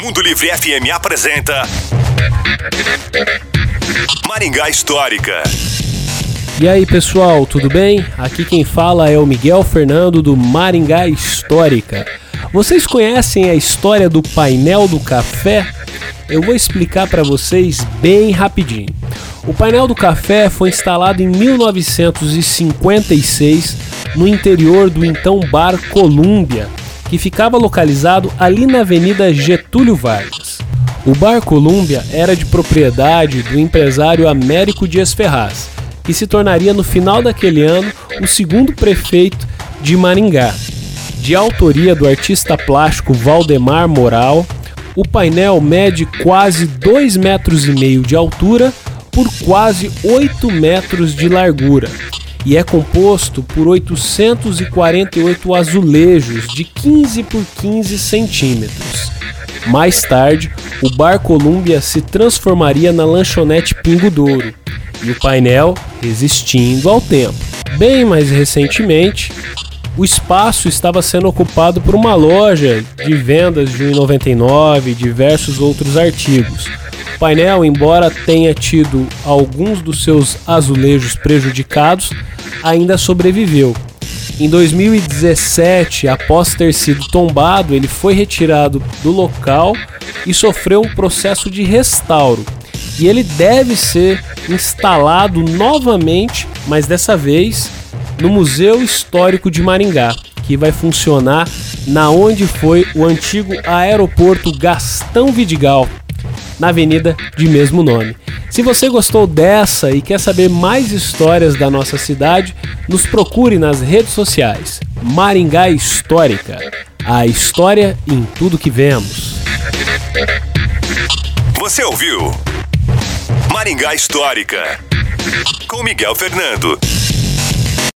Mundo Livre FM apresenta Maringá Histórica. E aí pessoal, tudo bem? Aqui quem fala é o Miguel Fernando do Maringá Histórica. Vocês conhecem a história do painel do café? Eu vou explicar para vocês bem rapidinho. O painel do café foi instalado em 1956 no interior do então Bar Colômbia, que ficava localizado ali na Avenida Getúlio Vargas. O Bar Colômbia era de propriedade do empresário Américo Dias Ferraz, que se tornaria no final daquele ano o segundo prefeito de Maringá. De autoria do artista plástico Valdemar Moral, o painel mede quase 2,5 metros e meio de altura por quase 8 metros de largura e é composto por 848 azulejos de 15 por 15 centímetros. Mais tarde, o Bar Columbia se transformaria na lanchonete Pingo Douro e o painel resistindo ao tempo. Bem mais recentemente, o espaço estava sendo ocupado por uma loja de vendas de 1,99 e diversos outros artigos. Painel, embora tenha tido alguns dos seus azulejos prejudicados, ainda sobreviveu. Em 2017, após ter sido tombado, ele foi retirado do local e sofreu um processo de restauro. E ele deve ser instalado novamente, mas dessa vez no Museu Histórico de Maringá, que vai funcionar na onde foi o antigo aeroporto Gastão Vidigal, na avenida de mesmo nome. Se você gostou dessa e quer saber mais histórias da nossa cidade, nos procure nas redes sociais. Maringá Histórica. A história em tudo que vemos. Você ouviu? Maringá Histórica. Com Miguel Fernando.